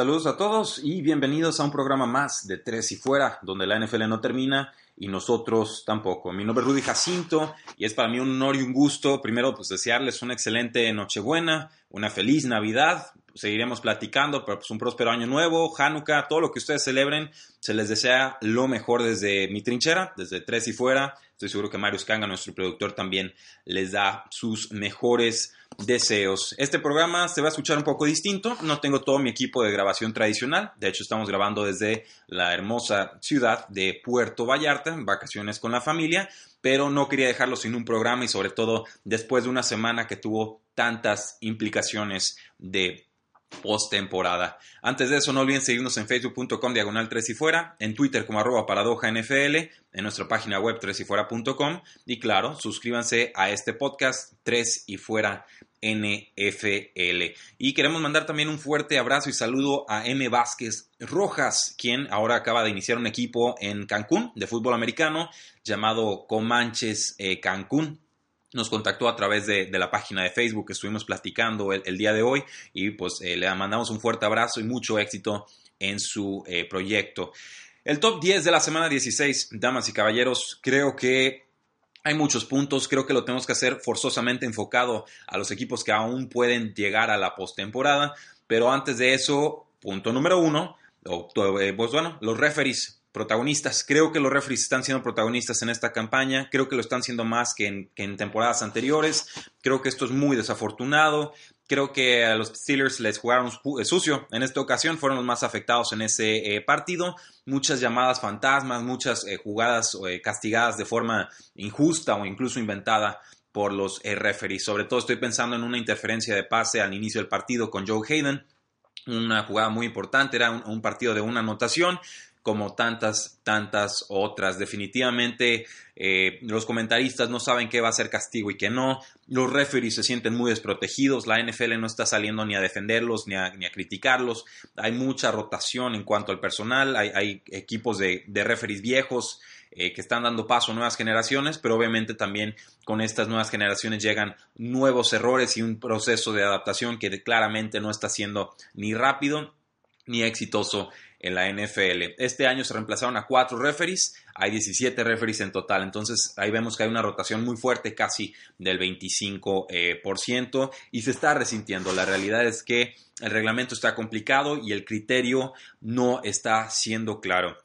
Saludos a todos y bienvenidos a un programa más de Tres y Fuera, donde la NFL no termina y nosotros tampoco. Mi nombre es Rudy Jacinto y es para mí un honor y un gusto, primero, pues desearles una excelente Nochebuena, una feliz Navidad, seguiremos platicando, pero pues un próspero año nuevo, Hanukkah, todo lo que ustedes celebren, se les desea lo mejor desde mi trinchera, desde Tres y Fuera. Estoy seguro que Mario Scanga, nuestro productor, también les da sus mejores deseos. Este programa se va a escuchar un poco distinto. No tengo todo mi equipo de grabación tradicional. De hecho, estamos grabando desde la hermosa ciudad de Puerto Vallarta, en vacaciones con la familia, pero no quería dejarlo sin un programa y sobre todo después de una semana que tuvo tantas implicaciones de postemporada. Antes de eso, no olviden seguirnos en facebook.com diagonal 3 y fuera, en Twitter como arroba paradoja NFL, en nuestra página web 3 y fuera.com y claro, suscríbanse a este podcast 3 y fuera NFL. Y queremos mandar también un fuerte abrazo y saludo a M. Vázquez Rojas, quien ahora acaba de iniciar un equipo en Cancún de fútbol americano llamado Comanches eh, Cancún nos contactó a través de, la página de Facebook que estuvimos platicando el, día de hoy y pues eh, le mandamos un fuerte abrazo y mucho éxito en su eh, proyecto. El top 10 de la semana 16, damas y caballeros, creo que hay muchos puntos, creo que lo tenemos que hacer forzosamente enfocado a los equipos que aún pueden llegar a la postemporada, pero antes de eso, punto número uno, eh, pues bueno, los referees protagonistas. Creo que los referees están siendo protagonistas en esta campaña. Creo que lo están siendo más que en, temporadas anteriores. Creo que esto es muy desafortunado. Creo que a los Steelers les jugaron eh, sucio en esta ocasión. Fueron los más afectados en ese eh, partido. Muchas llamadas fantasmas, muchas eh, jugadas castigadas de forma injusta o incluso inventada por los referees. Sobre todo estoy pensando en una interferencia de pase al inicio del partido con Joe Hayden una jugada muy importante, era un, partido de una anotación como tantas, tantas otras. Definitivamente eh, los comentaristas no saben qué va a ser castigo y qué no. Los referees se sienten muy desprotegidos. La NFL no está saliendo ni a defenderlos ni a, criticarlos. Hay mucha rotación en cuanto al personal. Hay, equipos de, de referees viejos eh, que están dando paso a nuevas generaciones, pero obviamente también con estas nuevas generaciones llegan nuevos errores y un proceso de adaptación que claramente no está siendo ni rápido ni exitoso en la NFL. Este año se reemplazaron a cuatro referees, hay 17 referees en total, entonces ahí vemos que hay una rotación muy fuerte, casi del 25%, eh, y se está resintiendo. La realidad es que el reglamento está complicado y el criterio no está siendo claro.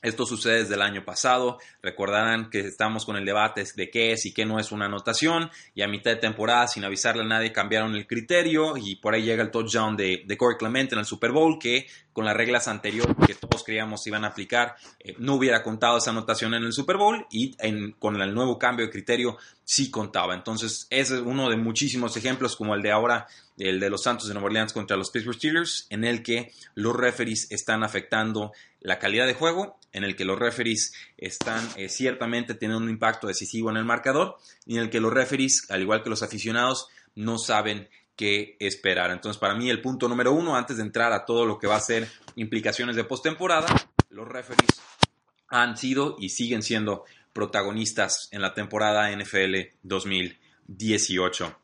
Esto sucede desde el año pasado. Recordarán que estamos con el debate de qué es y qué no es una anotación. Y a mitad de temporada, sin avisarle a nadie, cambiaron el criterio. Y por ahí llega el touchdown de, de Corey Clemente en el Super Bowl, que con las reglas anteriores que todos creíamos iban a aplicar, eh, no hubiera contado esa anotación en el Super Bowl. Y con el nuevo cambio de criterio, sí contaba. Entonces, ese es uno de muchísimos ejemplos, como el de ahora el de los Santos de Nueva Orleans contra los Pittsburgh Steelers, en el que los referees están afectando la calidad de juego en el que los referees están eh, ciertamente teniendo un impacto decisivo en el marcador y en el que los referees, al igual que los aficionados, no saben qué esperar. Entonces, para mí, el punto número uno, antes de entrar a todo lo que va a ser implicaciones de postemporada, los referees han sido y siguen siendo protagonistas en la temporada NFL 2018.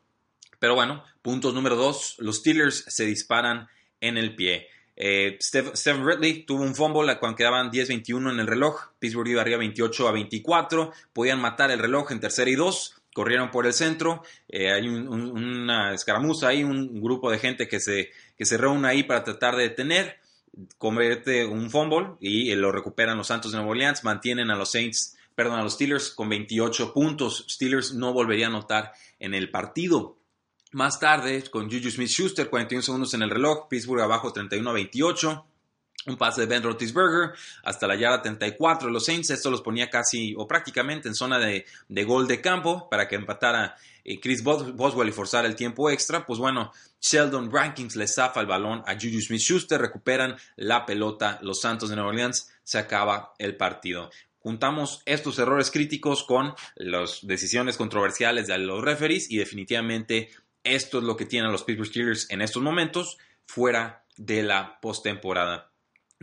Pero bueno, puntos número dos, los Steelers se disparan en el pie. Eh, Stephen Ridley tuvo un fumble cuando quedaban 10-21 en el reloj. Pittsburgh iba arriba 28 a 24. Podían matar el reloj en tercera y dos. Corrieron por el centro. Eh, hay una escaramuza ahí, un grupo de gente que se, que se reúne ahí para tratar de detener. Convierte un fumble y eh, lo recuperan los Santos de Nueva Orleans. Mantienen a los Saints, perdón, a los Steelers con 28 puntos. Steelers no volvería a anotar en el partido. Más tarde, con Juju Smith Schuster, 41 segundos en el reloj, Pittsburgh abajo 31 a 28. un pase de Ben Roethlisberger hasta la yarda 34 de los Saints. Esto los ponía casi o prácticamente en zona de, gol de campo para que empatara eh, Chris Boswell y forzara el tiempo extra. Pues bueno, Sheldon Rankings le zafa el balón a Juju Smith-Schuster, recuperan la pelota. Los Santos de Nueva Orleans se acaba el partido. Juntamos estos errores críticos con las decisiones controversiales de los referees y definitivamente esto es lo que tienen los Pittsburgh Steelers en estos momentos fuera de la postemporada.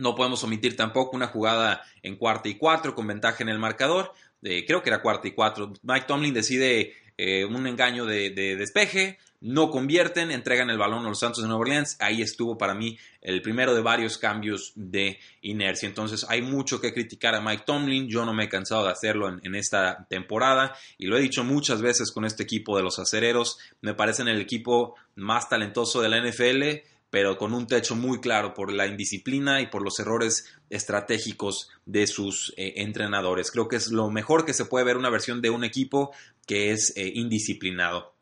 No podemos omitir tampoco una jugada en cuarta y cuatro con ventaja en el marcador. Creo que era cuarta y cuatro. Mike Tomlin decide eh, un engaño de, despeje. No convierten, entregan el balón a los Santos de Nueva Orleans. Ahí estuvo para mí el primero de varios cambios de inercia. Entonces hay mucho que criticar a Mike Tomlin. Yo no me he cansado de hacerlo en, en esta temporada y lo he dicho muchas veces con este equipo de los acereros. Me parecen el equipo más talentoso de la NFL pero con un techo muy claro por la indisciplina y por los errores estratégicos de sus eh, entrenadores. Creo que es lo mejor que se puede ver una versión de un equipo que es eh, indisciplinado.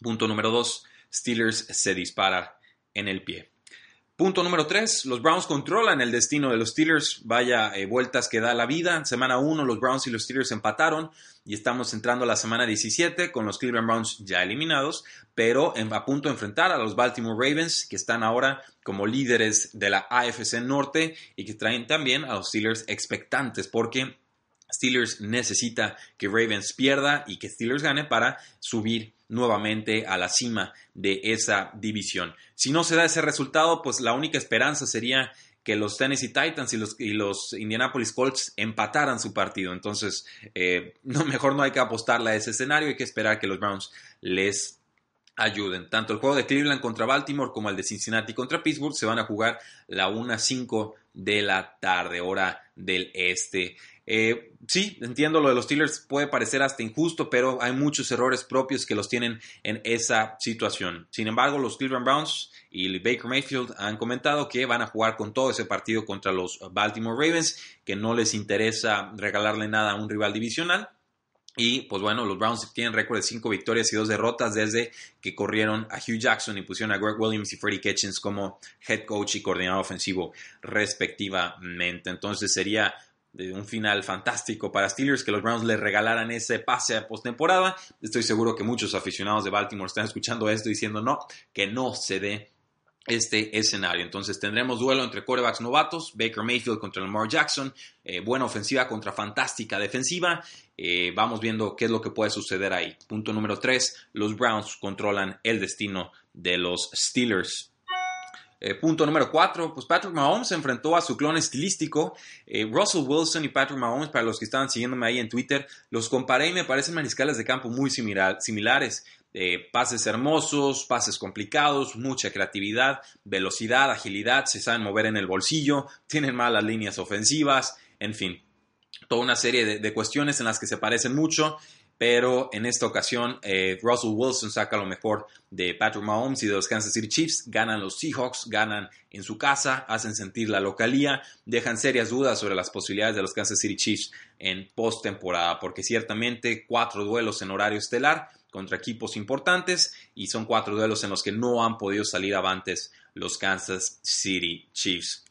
Punto número dos, Steelers se dispara en el pie. Punto número 3, los Browns controlan el destino de los Steelers. Vaya eh, vueltas que da la vida. Semana 1 los Browns y los Steelers empataron y estamos entrando a la semana 17 con los Cleveland Browns ya eliminados, pero a punto de enfrentar a los Baltimore Ravens que están ahora como líderes de la AFC Norte y que traen también a los Steelers expectantes porque Steelers necesita que Ravens pierda y que Steelers gane para subir nuevamente a la cima de esa división. Si no se da ese resultado, pues la única esperanza sería que los Tennessee Titans y los, Indianapolis Colts empataran su partido. Entonces, eh, no, mejor no hay que apostarle a ese escenario, hay que esperar que los Browns les ayuden. Tanto el juego de Cleveland contra Baltimore como el de Cincinnati contra Pittsburgh se van a jugar la 1-5 de la tarde, hora del este. Eh, sí, entiendo lo de los Steelers, puede parecer hasta injusto, pero hay muchos errores propios que los tienen en esa situación. Sin embargo, los Cleveland Browns y Baker Mayfield han comentado que van a jugar con todo ese partido contra los Baltimore Ravens, que no les interesa regalarle nada a un rival divisional. Y pues bueno, los Browns tienen récord de 5 victorias y 2 derrotas desde que corrieron a Hugh Jackson y pusieron a Greg Williams y Freddie Kitchens como head coach y coordinador ofensivo respectivamente. Entonces sería de un final fantástico para Steelers, que los Browns le regalaran ese pase a postemporada. Estoy seguro que muchos aficionados de Baltimore están escuchando esto diciendo no, que no se dé este escenario. Entonces tendremos duelo entre quarterbacks novatos, Baker Mayfield contra Lamar Jackson, eh, buena ofensiva contra fantástica defensiva. Eh, vamos viendo qué es lo que puede suceder ahí. Punto número 3, los Browns controlan el destino de los Steelers. Eh, punto número 4, pues Patrick Mahomes se enfrentó a su clon estilístico. Eh, Russell Wilson y Patrick Mahomes, para los que estaban siguiéndome ahí en Twitter, los comparé y me parecen mariscales de campo muy similares. Eh, pases hermosos, pases complicados, mucha creatividad, velocidad, agilidad, se saben mover en el bolsillo, tienen malas líneas ofensivas, en fin, toda una serie de cuestiones en las que se parecen mucho pero en esta ocasión eh, Russell Wilson saca lo mejor de Patrick Mahomes y de los Kansas City Chiefs, ganan los Seahawks, ganan en su casa, hacen sentir la localía, dejan serias dudas sobre las posibilidades de los Kansas City Chiefs en postemporada, porque ciertamente cuatro duelos en horario estelar contra equipos importantes y son cuatro duelos en los que no han podido salir avantes los Kansas City Chiefs.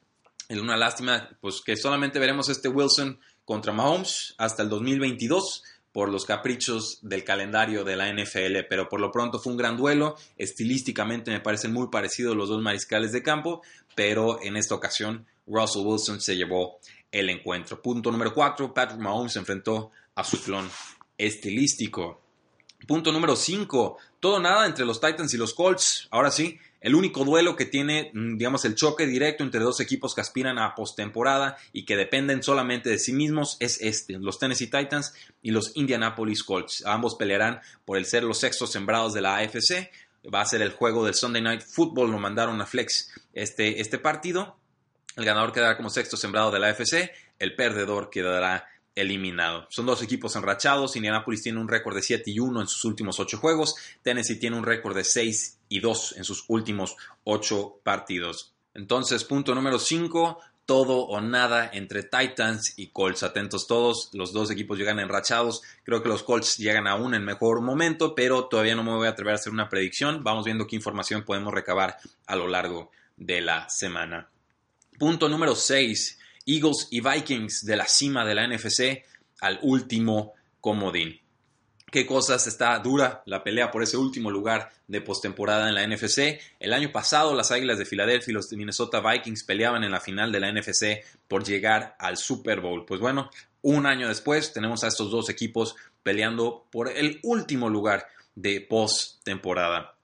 Es una lástima pues que solamente veremos este Wilson contra Mahomes hasta el 2022 por los caprichos del calendario de la NFL, pero por lo pronto fue un gran duelo, estilísticamente me parecen muy parecidos los dos mariscales de campo, pero en esta ocasión Russell Wilson se llevó el encuentro. Punto número 4, Patrick Mahomes se enfrentó a su clon estilístico. Punto número 5, todo nada entre los Titans y los Colts. Ahora sí, el único duelo que tiene, mm, digamos, el choque directo entre dos equipos que aspiran a postemporada y que dependen solamente de sí mismos es este, los Tennessee Titans y los Indianapolis Colts. Ambos pelearán por el ser los sextos sembrados de la AFC. Va a ser el juego del Sunday Night Football, lo mandaron a Flex este, este partido. El ganador quedará como sexto sembrado de la AFC, el perdedor quedará eliminado. Son dos equipos enrachados. Indianapolis tiene un récord de 7 y 1 en sus últimos 8 juegos. Tennessee tiene un récord de 6 y 2 en sus últimos 8 partidos. Entonces, punto número 5. Todo o nada entre Titans y Colts. Atentos todos, los dos equipos llegan enrachados. Creo que los Colts llegan aún en mejor momento, pero todavía no me voy a atrever a hacer una predicción. Vamos viendo qué información podemos recabar a lo largo de la semana. Punto número 6. Eagles y Vikings de la cima de la NFC al último comodín. Qué cosas está dura la pelea por ese último lugar de postemporada en la NFC. El año pasado las Águilas de Filadelfia y los Minnesota Vikings peleaban en la final de la NFC por llegar al Super Bowl. Pues bueno, un año después tenemos a estos dos equipos peleando por el último lugar de postemporada.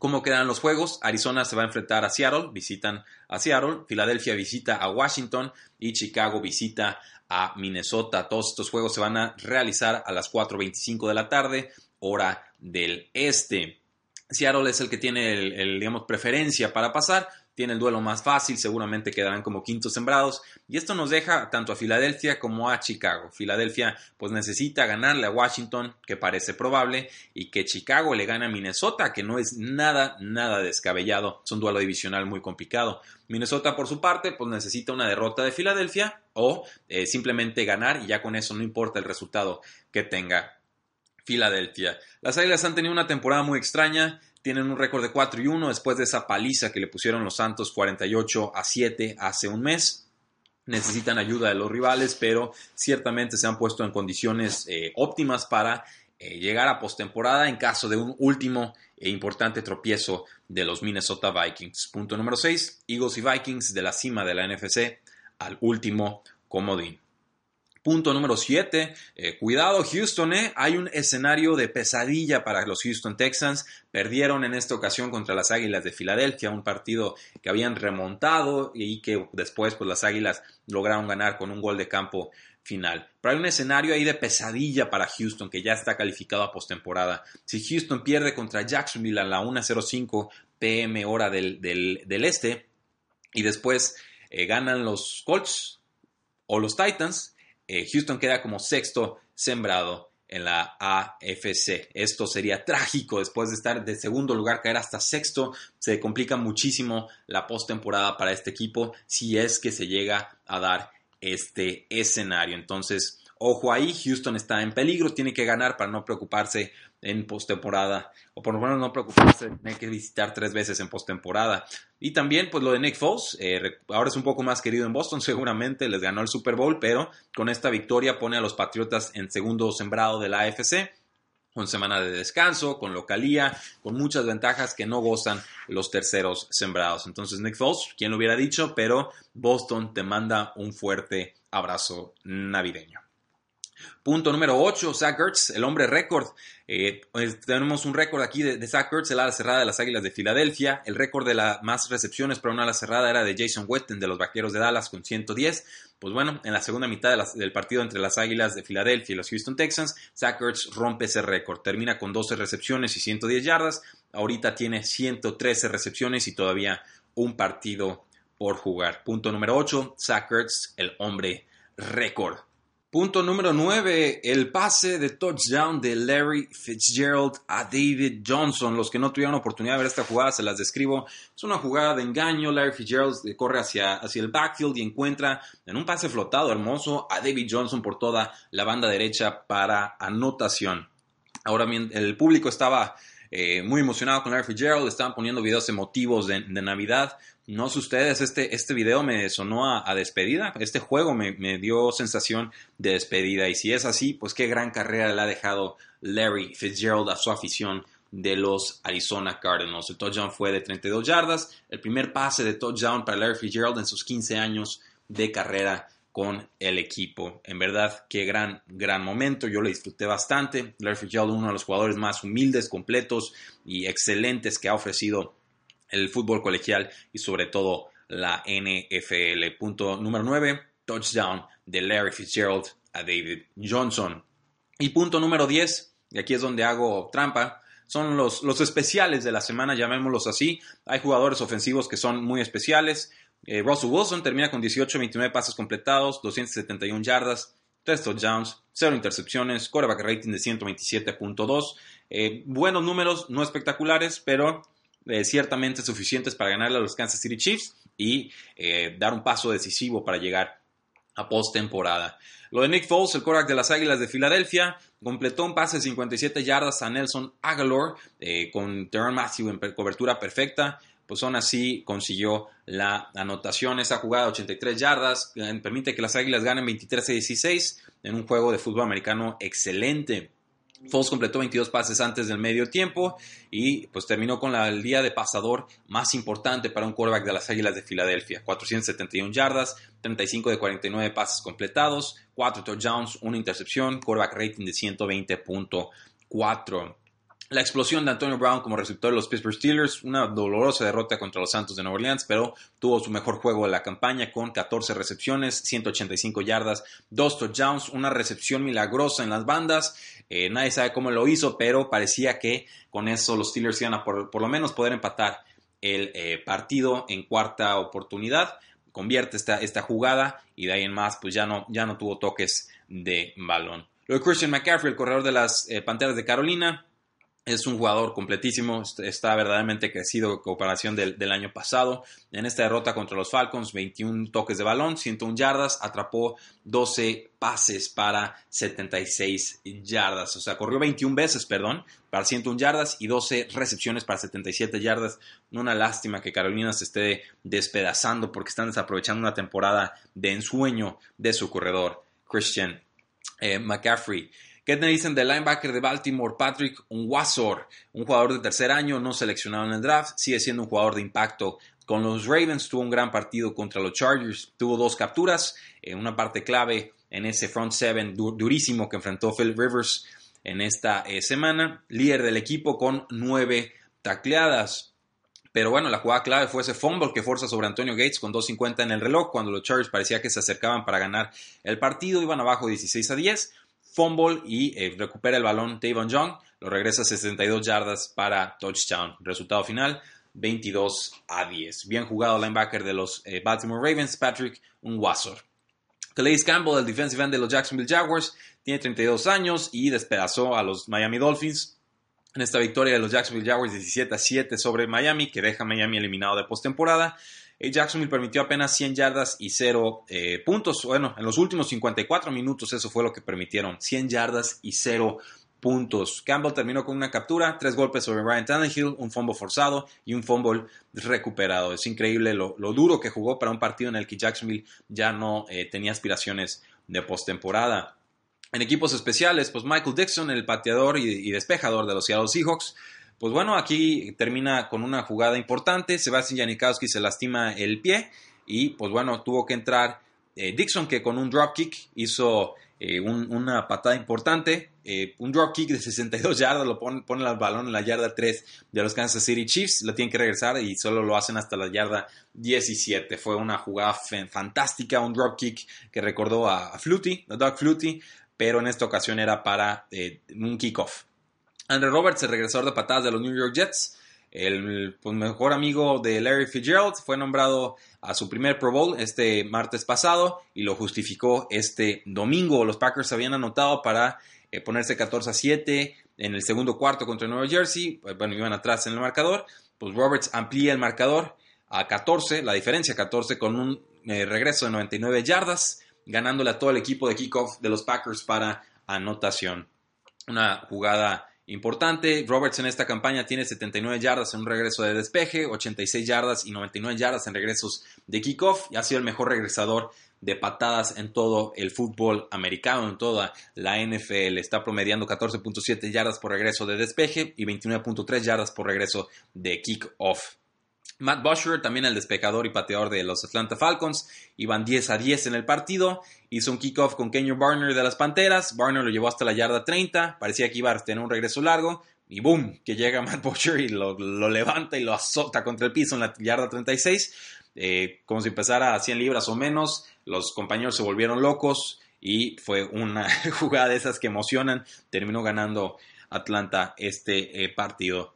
¿Cómo quedan los juegos? Arizona se va a enfrentar a Seattle, visitan a Seattle, Filadelfia visita a Washington y Chicago visita a Minnesota. Todos estos juegos se van a realizar a las 4.25 de la tarde, hora del este. Seattle es el que tiene el, digamos, preferencia para pasar tiene el duelo más fácil, seguramente quedarán como quintos sembrados. Y esto nos deja tanto a Filadelfia como a Chicago. Filadelfia pues necesita ganarle a Washington, que parece probable, y que Chicago le gane a Minnesota, que no es nada, nada descabellado. Es un duelo divisional muy complicado. Minnesota por su parte pues necesita una derrota de Filadelfia o eh, simplemente ganar y ya con eso no importa el resultado que tenga Filadelfia. Las Águilas han tenido una temporada muy extraña tienen un récord de 4 y 1 después de esa paliza que le pusieron los Santos 48 a 7 hace un mes. Necesitan ayuda de los rivales, pero ciertamente se han puesto en condiciones eh, óptimas para eh, llegar a postemporada en caso de un último e importante tropiezo de los Minnesota Vikings. Punto número 6. Eagles y Vikings de la cima de la NFC al último comodín. Punto número 7. Eh, cuidado Houston, eh. hay un escenario de pesadilla para los Houston Texans. Perdieron en esta ocasión contra las Águilas de Filadelfia, un partido que habían remontado y que después pues, las Águilas lograron ganar con un gol de campo final. Pero hay un escenario ahí de pesadilla para Houston que ya está calificado a postemporada. Si Houston pierde contra Jacksonville a la 1.05 pm hora del, este y después eh, ganan los Colts o los Titans, eh, Houston queda como sexto sembrado en la AFC. Esto sería trágico después de estar de segundo lugar, caer hasta sexto. Se complica muchísimo la postemporada para este equipo si es que se llega a dar este escenario. Entonces, ojo ahí, Houston está en peligro, tiene que ganar para no preocuparse en postemporada, o por lo menos no preocuparse de tener que visitar tres veces en postemporada. Y también, pues lo de Nick Foles, eh, ahora es un poco más querido en Boston, seguramente les ganó el Super Bowl, pero con esta victoria pone a los Patriotas en segundo sembrado de la AFC, con semana de descanso, con localía, con muchas ventajas que no gozan los terceros sembrados. Entonces, Nick Foles, quien lo hubiera dicho, pero Boston te manda un fuerte abrazo navideño. Punto número 8, Zach el hombre récord. Eh, pues, tenemos un récord aquí de, Ertz, el ala cerrada de las Águilas de Filadelfia. El récord de las más recepciones para una ala cerrada era de Jason Witten de los Vaqueros de Dallas con 110. Pues bueno, en la segunda mitad del partido entre las Águilas de Filadelfia y los Houston Texans, Zach rompe ese récord. Termina con 12 recepciones y 110 yardas. Ahorita tiene 113 recepciones y todavía un partido por jugar. Punto número 8, Zach el hombre récord. Punto número 9, el pase de touchdown de Larry Fitzgerald a David Johnson. Los que no tuvieron oportunidad de ver esta jugada, se las describo. Es una jugada de engaño. Larry Fitzgerald corre hacia, hacia el backfield y encuentra en un pase flotado hermoso a David Johnson por toda la banda derecha para anotación. Ahora el público estaba eh, muy emocionado con Larry Fitzgerald, estaban poniendo videos emotivos de, Navidad. No sé ustedes, este, este video me sonó a, despedida, este juego me, dio sensación de despedida y si es así, pues qué gran carrera le ha dejado Larry Fitzgerald a su afición de los Arizona Cardinals. El touchdown fue de 32 yardas, el primer pase de touchdown para Larry Fitzgerald en sus 15 años de carrera con el equipo. En verdad, qué gran, gran momento. Yo lo disfruté bastante. Larry Fitzgerald, uno de los jugadores más humildes, completos y excelentes que ha ofrecido el fútbol colegial y sobre todo la NFL. Punto número 9, touchdown de Larry Fitzgerald a David Johnson. Y punto número 10, y aquí es donde hago trampa, son los, los especiales de la semana, llamémoslos así. Hay jugadores ofensivos que son muy especiales. Eh, Russell Wilson termina con 18, 29 pases completados, 271 yardas, 3 touchdowns, 0 intercepciones, quarterback rating de 127.2. Eh, buenos números, no espectaculares, pero eh, ciertamente suficientes para ganarle a los Kansas City Chiefs y dar un paso decisivo para llegar a postemporada. Lo de Nick Foles, el quarterback de las Águilas de Filadelfia, completó un pase de 57 yardas a Nelson Aguilar con Terran Matthew en cobertura perfecta pues aún así consiguió la anotación. Esa jugada 83 yardas eh, permite que las Águilas ganen 23 a 16 en un juego de fútbol americano excelente. Foles completó 22 pases antes del medio tiempo y pues terminó con el día de pasador más importante para un quarterback de las Águilas de Filadelfia. 471 yardas, 35 de 49 pases completados, 4 touchdowns, una intercepción, quarterback rating de 120.4. La explosión de Antonio Brown como receptor de los Pittsburgh Steelers, una dolorosa derrota contra los Santos de Nueva Orleans, pero tuvo su mejor juego de la campaña con 14 recepciones, 185 yardas, 2 touchdowns, una recepción milagrosa en las bandas. Eh, nadie sabe cómo lo hizo, pero parecía que con eso los Steelers iban a por, lo menos poder empatar el eh, partido en cuarta oportunidad. Convierte esta, esta jugada y de ahí en más, pues ya no, ya no tuvo toques de balón. Luego Christian McCaffrey, el corredor de las eh, Panteras de Carolina, es un jugador completísimo, está verdaderamente crecido en comparación del, año pasado. En esta derrota contra los Falcons, 21 toques de balón, 101 yardas, atrapó 12 pases para 76 yardas. O sea, corrió 21 veces, perdón, para 101 yardas y 12 recepciones para 77 yardas. Una lástima que Carolina se esté despedazando porque están desaprovechando una temporada de ensueño de su corredor, Christian eh, McCaffrey. ¿Qué te dicen del linebacker de Baltimore, Patrick Unwasor? Un jugador de tercer año, no seleccionado en el draft, sigue siendo un jugador de impacto con los Ravens. Tuvo un gran partido contra los Chargers, tuvo dos capturas, en una parte clave en ese front seven durísimo que enfrentó Philip Rivers en esta eh, semana. Líder del equipo con nueve tacleadas. Pero bueno, la jugada clave fue ese fumble que forza sobre Antonio Gates con 2.50 en el reloj, cuando los Chargers parecía que se acercaban para ganar el partido, iban abajo 16 a 10 fumble y eh, recupera el balón Tavon Young, lo regresa a 62 yardas para touchdown. Resultado final 22 a 10. Bien jugado linebacker de los eh, Baltimore Ravens, Patrick Unwasor. Calais Campbell, el defensive end de los Jacksonville Jaguars, tiene 32 años y despedazó a los Miami Dolphins en esta victoria de los Jacksonville Jaguars 17 a 7 sobre Miami, que deja Miami eliminado de postemporada. Jacksonville permitió apenas 100 yardas y 0 eh, puntos. Bueno, en los últimos 54 minutos eso fue lo que permitieron. 100 yardas y 0 puntos. Campbell terminó con una captura, tres golpes sobre Ryan Tannehill, un fumble forzado y un fumble recuperado. Es increíble lo, duro que jugó para un partido en el que Jacksonville ya no eh, tenía aspiraciones de postemporada. En equipos especiales, pues Michael Dixon, el pateador y, despejador de los Seattle Seahawks, pues bueno, aquí termina con una jugada importante. Sebastián Janikowski se lastima el pie y pues bueno, tuvo que entrar eh, Dixon que con un drop kick hizo eh, una patada importante. Eh, un drop kick de 62 yardas, lo pone, pone el balón en la yarda 3 de los Kansas City Chiefs. Lo tienen que regresar y solo lo hacen hasta la yarda 17. Fue una jugada fantástica, un drop kick que recordó a, a Flutie, a Doug Flutie, pero en esta ocasión era para un kickoff. Andrew Roberts, el regresador de patadas de los New York Jets, el pues, mejor amigo de Larry Fitzgerald, fue nombrado a su primer Pro Bowl este martes pasado y lo justificó este domingo. Los Packers habían anotado para eh, ponerse 14 a 7 en el segundo cuarto contra Nueva Jersey. Pues, bueno, iban atrás en el marcador. Pues Roberts amplía el marcador a 14, la diferencia 14 con un eh, regreso de 99 yardas, ganándole a todo el equipo de kickoff de los Packers para anotación. Una jugada importante. Roberts en esta campaña tiene 79 yardas en un regreso de despeje, 86 yardas y 99 yardas en regresos de kickoff y ha sido el mejor regresador de patadas en todo el fútbol americano, en toda la NFL. Está promediando 14.7 yardas por regreso de despeje y 29.3 yardas por regreso de kickoff. Matt Busher, también el despejador y pateador de los Atlanta Falcons, iban 10 a 10 en el partido. Hizo un kickoff con Kenyon Barner de las Panteras. Barner lo llevó hasta la yarda 30. Parecía que iba a tener un regreso largo. Y boom, que llega Matt Busher y lo, levanta y lo azota contra el piso en la yarda 36. Eh, como si empezara a 100 libras o menos. Los compañeros se volvieron locos y fue una jugada de esas que emocionan. Terminó ganando Atlanta este eh, partido.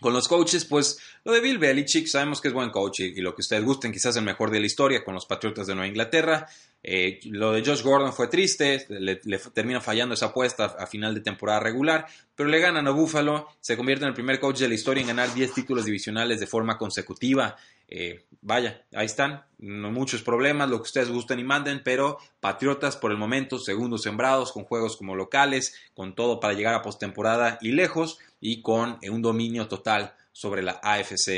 Con los coaches, pues lo de Bill Belichick, sabemos que es buen coach y, lo que ustedes gusten, quizás el mejor de la historia con los Patriotas de Nueva Inglaterra. Eh, lo de Josh Gordon fue triste, le, termina fallando esa apuesta a, final de temporada regular, pero le ganan a Buffalo, se convierte en el primer coach de la historia en ganar 10 títulos divisionales de forma consecutiva. Eh, vaya, ahí están, no muchos problemas, lo que ustedes gusten y manden, pero Patriotas por el momento, segundos sembrados, con juegos como locales, con todo para llegar a postemporada y lejos, y con eh, un dominio total sobre la AFC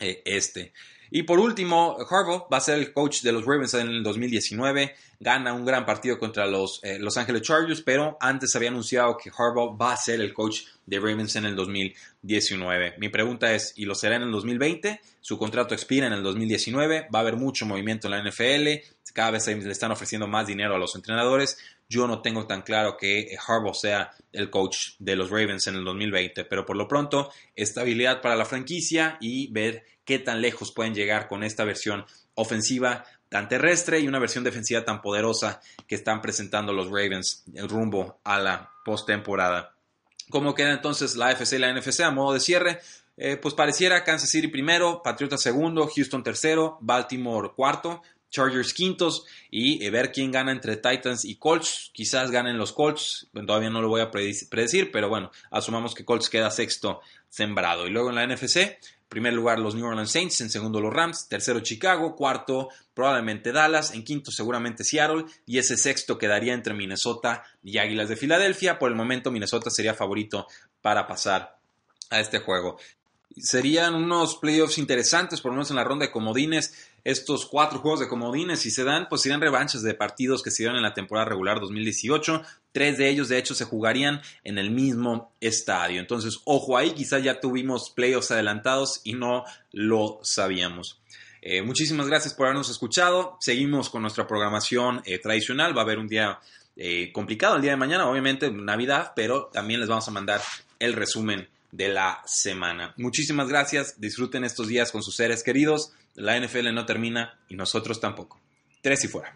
eh, este. Y por último, Harbaugh va a ser el coach de los Ravens en el 2019. Gana un gran partido contra los eh, Los Angeles Chargers, pero antes había anunciado que Harbaugh va a ser el coach de Ravens en el 2019. Mi pregunta es, ¿y lo será en el 2020? Su contrato expira en el 2019. Va a haber mucho movimiento en la NFL. Cada vez le están ofreciendo más dinero a los entrenadores. Yo no tengo tan claro que Harbaugh sea el coach de los Ravens en el 2020, pero por lo pronto, estabilidad para la franquicia y ver qué tan lejos pueden llegar con esta versión ofensiva tan terrestre y una versión defensiva tan poderosa que están presentando los Ravens en rumbo a la postemporada. ¿Cómo queda entonces la FC y la NFC a modo de cierre? Eh, pues pareciera Kansas City primero, Patriotas segundo, Houston tercero, Baltimore cuarto, Chargers quintos y eh, ver quién gana entre Titans y Colts. Quizás ganen los Colts, todavía no lo voy a predecir, pero bueno, asumamos que Colts queda sexto sembrado. Y luego en la NFC, primer lugar los New Orleans Saints, en segundo los Rams, tercero Chicago, cuarto probablemente Dallas, en quinto seguramente Seattle y ese sexto quedaría entre Minnesota y Águilas de Filadelfia. Por el momento Minnesota sería favorito para pasar a este juego. Serían unos playoffs interesantes, por lo menos en la ronda de comodines estos cuatro juegos de comodines, si se dan, pues serían revanchas de partidos que se dieron en la temporada regular 2018. Tres de ellos, de hecho, se jugarían en el mismo estadio. Entonces, ojo ahí, quizás ya tuvimos playoffs adelantados y no lo sabíamos. Eh, muchísimas gracias por habernos escuchado. Seguimos con nuestra programación eh, tradicional. Va a haber un día eh, complicado el día de mañana, obviamente, Navidad, pero también les vamos a mandar el resumen de la semana. Muchísimas gracias. Disfruten estos días con sus seres queridos. La NFL no termina y nosotros tampoco. Tres y fuera.